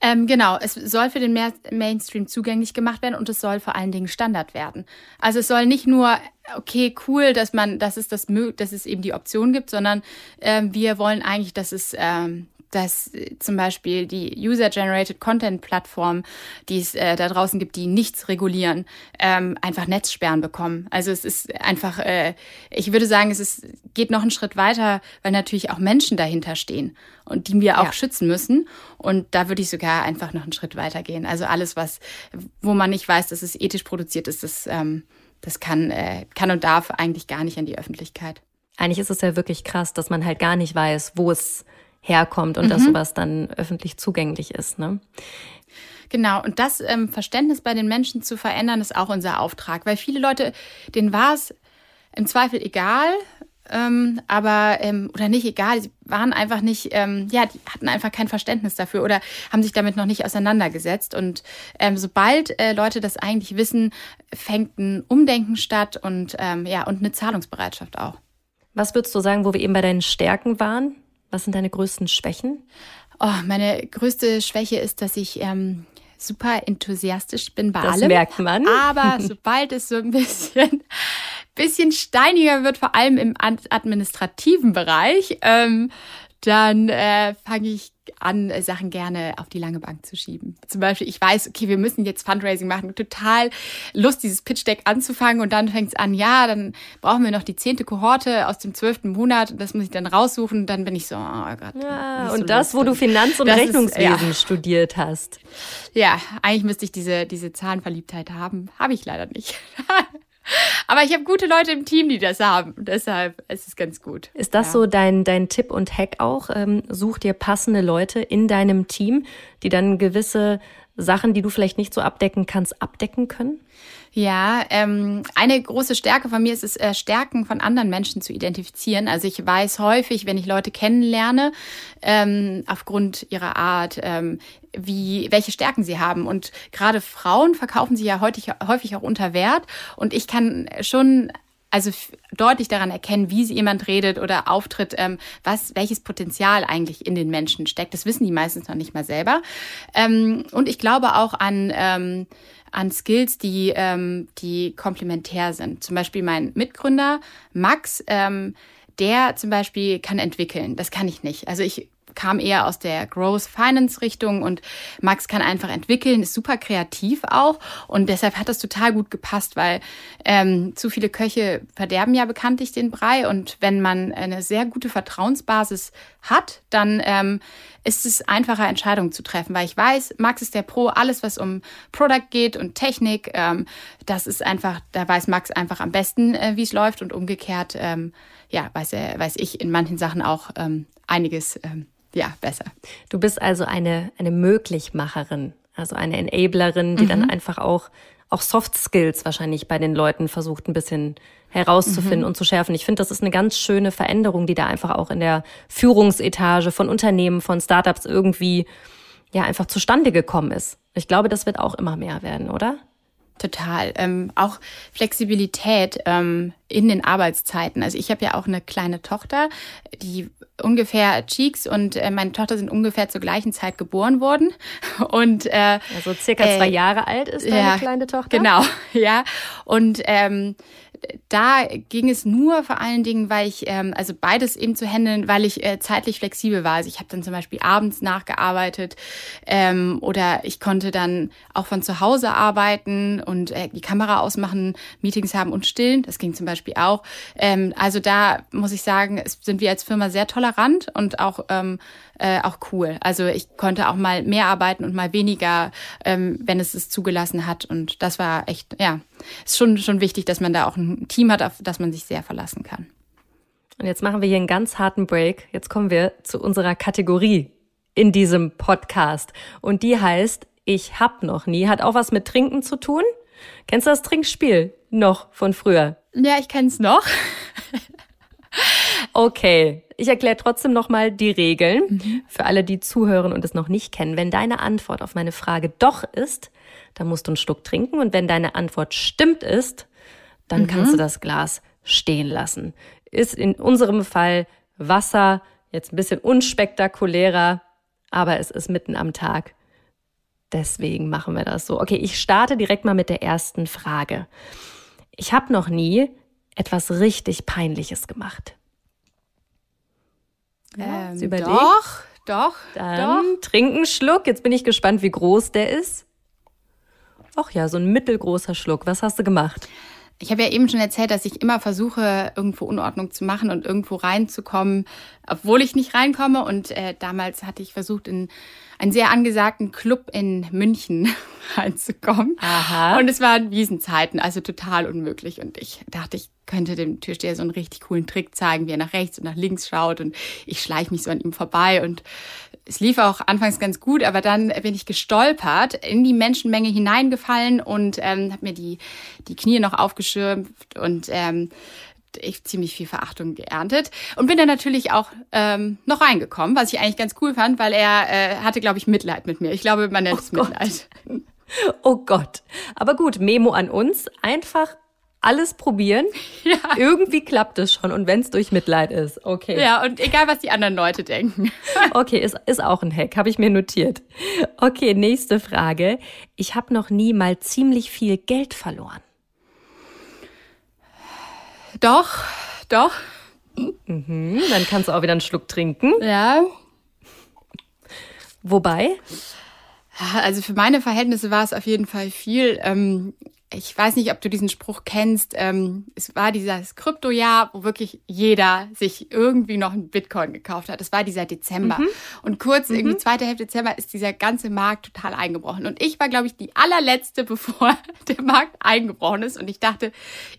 Ähm, genau, es soll für den Mainstream zugänglich gemacht werden und es soll vor allen Dingen Standard werden. Also es soll nicht nur, okay, cool, dass man, dass es das, dass es eben die Option gibt, sondern ähm, wir wollen eigentlich, dass es ähm, dass äh, zum Beispiel die User-Generated Content-Plattform, die es äh, da draußen gibt, die nichts regulieren, ähm, einfach Netzsperren bekommen. Also es ist einfach, äh, ich würde sagen, es ist, geht noch einen Schritt weiter, weil natürlich auch Menschen dahinter stehen und die wir auch ja. schützen müssen. Und da würde ich sogar einfach noch einen Schritt weiter gehen. Also alles, was, wo man nicht weiß, dass es ethisch produziert ist, das, ähm, das kann, äh, kann und darf eigentlich gar nicht an die Öffentlichkeit. Eigentlich ist es ja wirklich krass, dass man halt gar nicht weiß, wo es herkommt und mhm. dass sowas dann öffentlich zugänglich ist. Ne? Genau, und das ähm, Verständnis bei den Menschen zu verändern, ist auch unser Auftrag, weil viele Leute, denen war es im Zweifel egal, ähm, aber ähm, oder nicht egal, sie waren einfach nicht, ähm, ja, die hatten einfach kein Verständnis dafür oder haben sich damit noch nicht auseinandergesetzt. Und ähm, sobald äh, Leute das eigentlich wissen, fängt ein Umdenken statt und ähm, ja und eine Zahlungsbereitschaft auch. Was würdest du sagen, wo wir eben bei deinen Stärken waren? Was sind deine größten Schwächen? Oh, meine größte Schwäche ist, dass ich ähm, super enthusiastisch bin bei das allem. Das merkt man. Aber [LAUGHS] sobald es so ein bisschen, bisschen steiniger wird, vor allem im administrativen Bereich, ähm, dann äh, fange ich an, Sachen gerne auf die lange Bank zu schieben. Zum Beispiel, ich weiß, okay, wir müssen jetzt Fundraising machen. Total Lust, dieses Pitch Deck anzufangen und dann fängt es an, ja, dann brauchen wir noch die zehnte Kohorte aus dem zwölften Monat. Das muss ich dann raussuchen. Dann bin ich so, oh Gott. Ja, und so das, wo du Finanz- und Rechnungswesen ist, ja. studiert hast. Ja, eigentlich müsste ich diese, diese Zahlenverliebtheit haben. Habe ich leider nicht. [LAUGHS] Aber ich habe gute Leute im Team, die das haben. Deshalb ist es ganz gut. Ist das ja. so dein, dein Tipp und Hack auch? Ähm, such dir passende Leute in deinem Team, die dann gewisse Sachen, die du vielleicht nicht so abdecken kannst, abdecken können? Ja, ähm, eine große Stärke von mir ist es, äh, Stärken von anderen Menschen zu identifizieren. Also ich weiß häufig, wenn ich Leute kennenlerne, ähm, aufgrund ihrer Art, ähm, wie, welche Stärken sie haben. Und gerade Frauen verkaufen sich ja häufig, häufig auch unter Wert. Und ich kann schon also deutlich daran erkennen, wie jemand redet oder auftritt, ähm, was, welches Potenzial eigentlich in den Menschen steckt. Das wissen die meistens noch nicht mal selber. Ähm, und ich glaube auch an, ähm, an Skills, die, ähm, die komplementär sind. Zum Beispiel mein Mitgründer Max, ähm, der zum Beispiel kann entwickeln. Das kann ich nicht. Also ich kam eher aus der Growth Finance Richtung und Max kann einfach entwickeln, ist super kreativ auch und deshalb hat das total gut gepasst, weil ähm, zu viele Köche verderben ja bekanntlich den Brei und wenn man eine sehr gute Vertrauensbasis hat, dann ähm, ist es einfacher, Entscheidungen zu treffen, weil ich weiß, Max ist der Pro, alles was um Product geht und Technik, ähm, das ist einfach, da weiß Max einfach am besten, äh, wie es läuft und umgekehrt, ähm, ja, weiß er, weiß ich in manchen Sachen auch ähm, einiges ähm, ja, besser. Du bist also eine, eine Möglichmacherin, also eine Enablerin, die mhm. dann einfach auch, auch Soft Skills wahrscheinlich bei den Leuten versucht, ein bisschen herauszufinden mhm. und zu schärfen. Ich finde, das ist eine ganz schöne Veränderung, die da einfach auch in der Führungsetage von Unternehmen, von Startups irgendwie ja einfach zustande gekommen ist. Ich glaube, das wird auch immer mehr werden, oder? Total. Ähm, auch Flexibilität ähm, in den Arbeitszeiten. Also ich habe ja auch eine kleine Tochter, die ungefähr Cheeks und äh, meine Tochter sind ungefähr zur gleichen Zeit geboren worden. [LAUGHS] Und äh, also circa zwei äh, Jahre alt ist deine ja, kleine Tochter. Genau, [LAUGHS] ja. Und ähm, da ging es nur vor allen Dingen, weil ich, ähm, also beides eben zu handeln, weil ich äh, zeitlich flexibel war. Also ich habe dann zum Beispiel abends nachgearbeitet ähm, oder ich konnte dann auch von zu Hause arbeiten und äh, die Kamera ausmachen, Meetings haben und stillen. Das ging zum Beispiel auch. Ähm, also da muss ich sagen, sind wir als Firma sehr tolerant und auch ähm, äh, auch cool. Also ich konnte auch mal mehr arbeiten und mal weniger, ähm, wenn es es zugelassen hat. Und das war echt, ja, ist schon, schon wichtig, dass man da auch ein Team hat, auf das man sich sehr verlassen kann. Und jetzt machen wir hier einen ganz harten Break. Jetzt kommen wir zu unserer Kategorie in diesem Podcast. Und die heißt, ich hab noch nie, hat auch was mit Trinken zu tun. Kennst du das Trinkspiel noch von früher? Ja, ich kenn's noch. Okay, ich erkläre trotzdem nochmal die Regeln mhm. für alle, die zuhören und es noch nicht kennen. Wenn deine Antwort auf meine Frage doch ist, dann musst du einen Schluck trinken und wenn deine Antwort stimmt ist, dann mhm. kannst du das Glas stehen lassen. Ist in unserem Fall Wasser, jetzt ein bisschen unspektakulärer, aber es ist mitten am Tag. Deswegen machen wir das so. Okay, ich starte direkt mal mit der ersten Frage. Ich habe noch nie etwas richtig Peinliches gemacht. Ja, ähm, doch, doch, Dann doch. trinken Schluck. Jetzt bin ich gespannt, wie groß der ist. Ach ja, so ein mittelgroßer Schluck. Was hast du gemacht? Ich habe ja eben schon erzählt, dass ich immer versuche, irgendwo Unordnung zu machen und irgendwo reinzukommen, obwohl ich nicht reinkomme. Und äh, damals hatte ich versucht, in einen sehr angesagten Club in München [LAUGHS] reinzukommen. Aha. Und es waren Wiesenzeiten, also total unmöglich. Und ich dachte, ich könnte dem Türsteher so einen richtig coolen Trick zeigen, wie er nach rechts und nach links schaut. Und ich schleiche mich so an ihm vorbei. Und es lief auch anfangs ganz gut, aber dann bin ich gestolpert, in die Menschenmenge hineingefallen und ähm, habe mir die, die Knie noch aufgeschirmt und ähm, ich ziemlich viel Verachtung geerntet und bin dann natürlich auch ähm, noch reingekommen, was ich eigentlich ganz cool fand, weil er äh, hatte, glaube ich, Mitleid mit mir. Ich glaube, man nennt oh es Mitleid. [LAUGHS] Oh Gott. Aber gut, Memo an uns. Einfach alles probieren. [LAUGHS] Ja. Irgendwie klappt es schon und wenn es durch Mitleid ist. Okay. Ja, und egal, was die anderen Leute denken. [LAUGHS] okay, ist, ist auch ein Hack, habe ich mir notiert. Okay, nächste Frage. Ich habe noch nie mal ziemlich viel Geld verloren. Doch, doch. Mhm, dann kannst du auch wieder einen Schluck trinken. Ja. Wobei? Also für meine Verhältnisse war es auf jeden Fall viel. Ähm, ich weiß nicht, ob du diesen Spruch kennst. Ähm, es war dieses Kryptojahr, wo wirklich jeder sich irgendwie noch ein Bitcoin gekauft hat. Es war dieser Dezember. Mhm. Und kurz, mhm. irgendwie zweite Hälfte Dezember, ist dieser ganze Markt total eingebrochen. Und ich war, glaube ich, die allerletzte, [LAUGHS] bevor der Markt eingebrochen ist. Und ich dachte,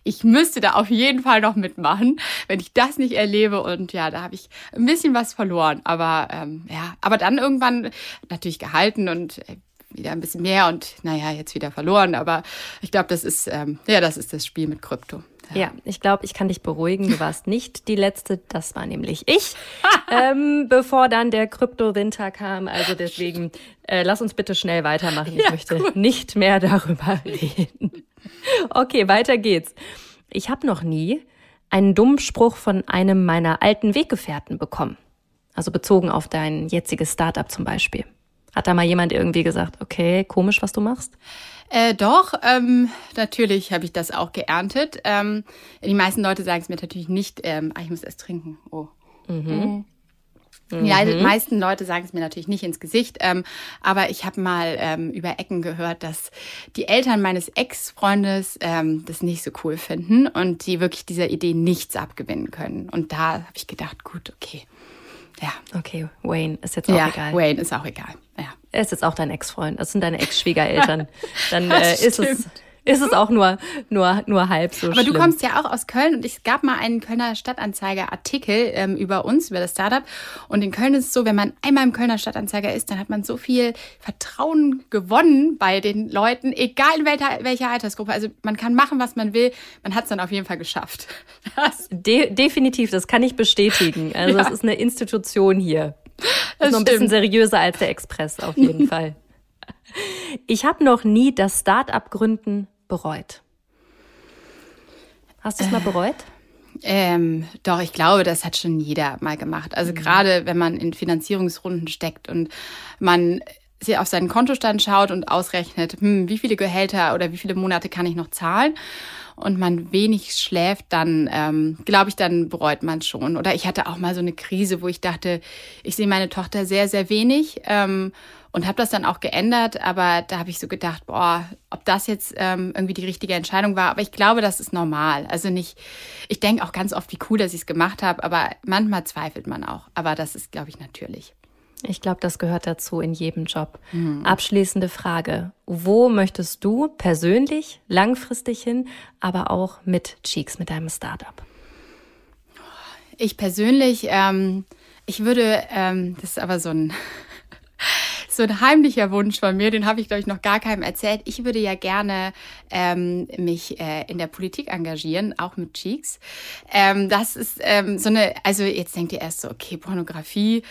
ich müsste da auf jeden Fall noch mitmachen, wenn ich das nicht erlebe. Und ja, da habe ich ein bisschen was verloren. Aber ähm, ja, aber dann irgendwann natürlich gehalten und äh, wieder ein bisschen mehr und naja, jetzt wieder verloren. Aber ich glaube, das ist, ähm, ja, das ist das Spiel mit Krypto. Ja, ja ich glaube, ich kann dich beruhigen. Du warst nicht die Letzte, das war nämlich ich, [LAUGHS] ähm, bevor dann der Krypto-Winter kam. Also deswegen, äh, lass uns bitte schnell weitermachen. Ich ja, möchte cool. nicht mehr darüber [LAUGHS] reden. Okay, weiter geht's. Ich habe noch nie einen dummen Spruch von einem meiner alten Weggefährten bekommen. Also bezogen auf dein jetziges Startup zum Beispiel. Hat da mal jemand irgendwie gesagt, okay, komisch, was du machst? Äh, doch, ähm, natürlich habe ich das auch geerntet. Ähm, die meisten Leute sagen es mir natürlich nicht, ähm, ah, ich muss erst trinken. Oh. Mhm. Mhm. Die meisten Leute sagen es mir natürlich nicht ins Gesicht, ähm, aber ich habe mal ähm, über Ecken gehört, dass die Eltern meines Ex-Freundes ähm, das nicht so cool finden und die wirklich dieser Idee nichts abgewinnen können. Und da habe ich gedacht, gut, okay. Ja. Okay, Wayne ist jetzt auch ja, egal. Wayne ist auch egal. Er ist jetzt auch dein Ex-Freund. Das sind deine Ex-Schwiegereltern. [LAUGHS] Dann äh, ist es ist es auch nur, nur, nur halb so Aber schlimm. du kommst ja auch aus Köln und es gab mal einen Kölner Stadtanzeiger-Artikel ähm, über uns, über das Startup. Und in Köln ist es so, wenn man einmal im Kölner Stadtanzeiger ist, dann hat man so viel Vertrauen gewonnen bei den Leuten, egal in welcher, welcher Altersgruppe. Also man kann machen, was man will. Man hat es dann auf jeden Fall geschafft. [LAUGHS] De definitiv, das kann ich bestätigen. Also ja. es ist eine Institution hier. Das ist noch ein bisschen seriöser als der Express, auf jeden [LAUGHS] Fall. Ich habe noch nie das Start-up Gründen bereut. Hast du es mal bereut? Ähm, doch, ich glaube, das hat schon jeder mal gemacht. Also mhm. gerade wenn man in Finanzierungsrunden steckt und man sie auf seinen Kontostand schaut und ausrechnet, hm, wie viele Gehälter oder wie viele Monate kann ich noch zahlen und man wenig schläft, dann ähm, glaube ich, dann bereut man schon. Oder ich hatte auch mal so eine Krise, wo ich dachte, ich sehe meine Tochter sehr, sehr wenig ähm, und habe das dann auch geändert. Aber da habe ich so gedacht, boah, ob das jetzt ähm, irgendwie die richtige Entscheidung war. Aber ich glaube, das ist normal. Also nicht, ich denke auch ganz oft, wie cool, dass ich es gemacht habe. Aber manchmal zweifelt man auch. Aber das ist, glaube ich, natürlich. Ich glaube, das gehört dazu in jedem Job. Mhm. Abschließende Frage. Wo möchtest du persönlich langfristig hin, aber auch mit Cheeks, mit deinem Startup? Ich persönlich, ähm, ich würde, ähm, das ist aber so ein [LAUGHS] so ein heimlicher Wunsch von mir, den habe ich, glaube ich, noch gar keinem erzählt. Ich würde ja gerne ähm, mich äh, in der Politik engagieren, auch mit Cheeks. Ähm, das ist ähm, so eine, also jetzt denkt ihr erst so, okay, Pornografie,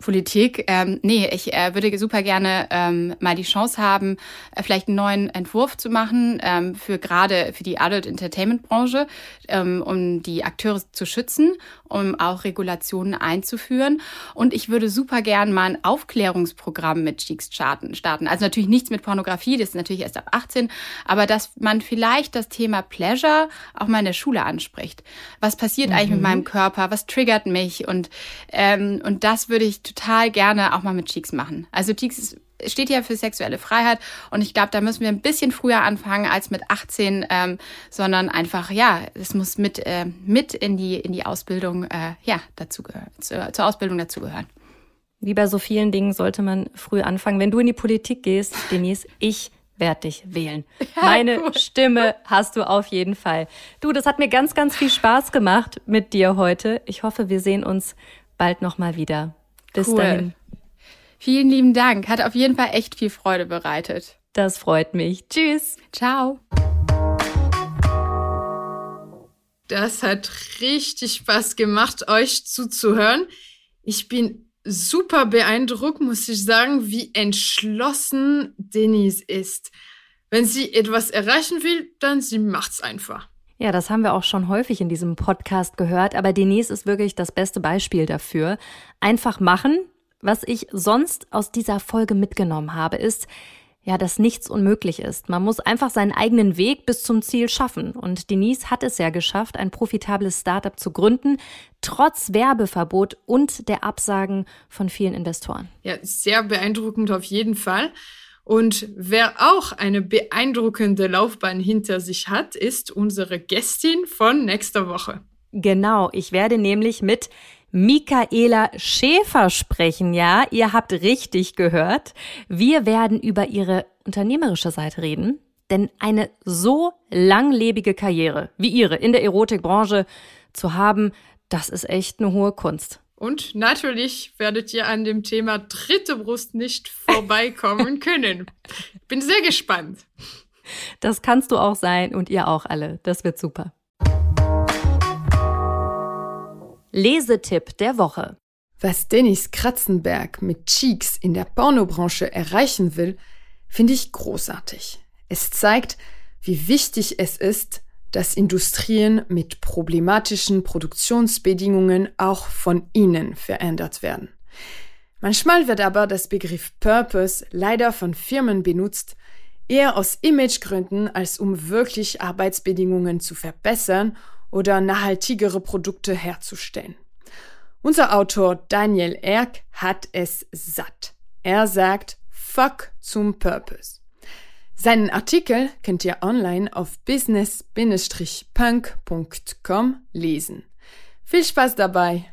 Politik. Ähm, nee, ich äh, würde super gerne ähm, mal die Chance haben, äh, vielleicht einen neuen Entwurf zu machen ähm, für gerade für die Adult Entertainment Branche, ähm, um die Akteure zu schützen, um auch Regulationen einzuführen. Und ich würde super gerne mal ein Aufklärungsprogramm mit Cheeks starten. Also natürlich nichts mit Pornografie, das ist natürlich erst ab 18, aber dass man vielleicht das Thema Pleasure auch mal in der Schule anspricht. Was passiert mhm. eigentlich mit mhm. meinem Körper? Was triggert mich? Und ähm, und das würde ich total gerne auch mal mit Cheeks machen. Also Cheeks steht ja für sexuelle Freiheit und ich glaube, da müssen wir ein bisschen früher anfangen als mit 18, ähm, sondern einfach, ja, es muss mit, äh, mit in die, in die Ausbildung, äh, ja, dazu zu, zur Ausbildung dazugehören. Wie bei so vielen Dingen sollte man früh anfangen. Wenn du in die Politik gehst, Denise, ich werde dich wählen. [LAUGHS] Ja, Meine cool. Stimme hast du auf jeden Fall. Du, das hat mir ganz, ganz viel Spaß gemacht mit dir heute. Ich hoffe, wir sehen uns bald nochmal wieder. Bis cool. dahin. Vielen lieben Dank. Hat auf jeden Fall echt viel Freude bereitet. Das freut mich. Tschüss. Ciao. Das hat richtig Spaß gemacht, euch zuzuhören. Ich bin super beeindruckt, muss ich sagen, wie entschlossen Denise ist. Wenn sie etwas erreichen will, dann sie macht's einfach. Ja, das haben wir auch schon häufig in diesem Podcast gehört, aber Denise ist wirklich das beste Beispiel dafür. Einfach machen. Was ich sonst aus dieser Folge mitgenommen habe, ist, ja, dass nichts unmöglich ist. Man muss einfach seinen eigenen Weg bis zum Ziel schaffen. Und Denise hat es ja geschafft, ein profitables Startup zu gründen, trotz Werbeverbot und der Absagen von vielen Investoren. Ja, sehr beeindruckend auf jeden Fall. Und wer auch eine beeindruckende Laufbahn hinter sich hat, ist unsere Gästin von nächster Woche. Genau, ich werde nämlich mit Michaela Schäfer sprechen, ja, ihr habt richtig gehört. Wir werden über ihre unternehmerische Seite reden, denn eine so langlebige Karriere wie ihre in der Erotikbranche zu haben, das ist echt eine hohe Kunst. Und natürlich werdet ihr an dem Thema dritte Brust nicht [LAUGHS] vorbeikommen können. Bin sehr gespannt. Das kannst du auch sein und ihr auch alle. Das wird super. Lesetipp der Woche. Was Dennis Kratzenberg mit Cheeks in der Pornobranche erreichen will, finde ich großartig. Es zeigt, wie wichtig es ist, dass Industrien mit problematischen Produktionsbedingungen auch von ihnen verändert werden. Manchmal wird aber das Begriff Purpose leider von Firmen benutzt, eher aus Imagegründen als um wirklich Arbeitsbedingungen zu verbessern oder nachhaltigere Produkte herzustellen. Unser Autor Daniel Erk hat es satt. Er sagt Fuck zum Purpose. Seinen Artikel könnt ihr online auf business-punk.com lesen. Viel Spaß dabei!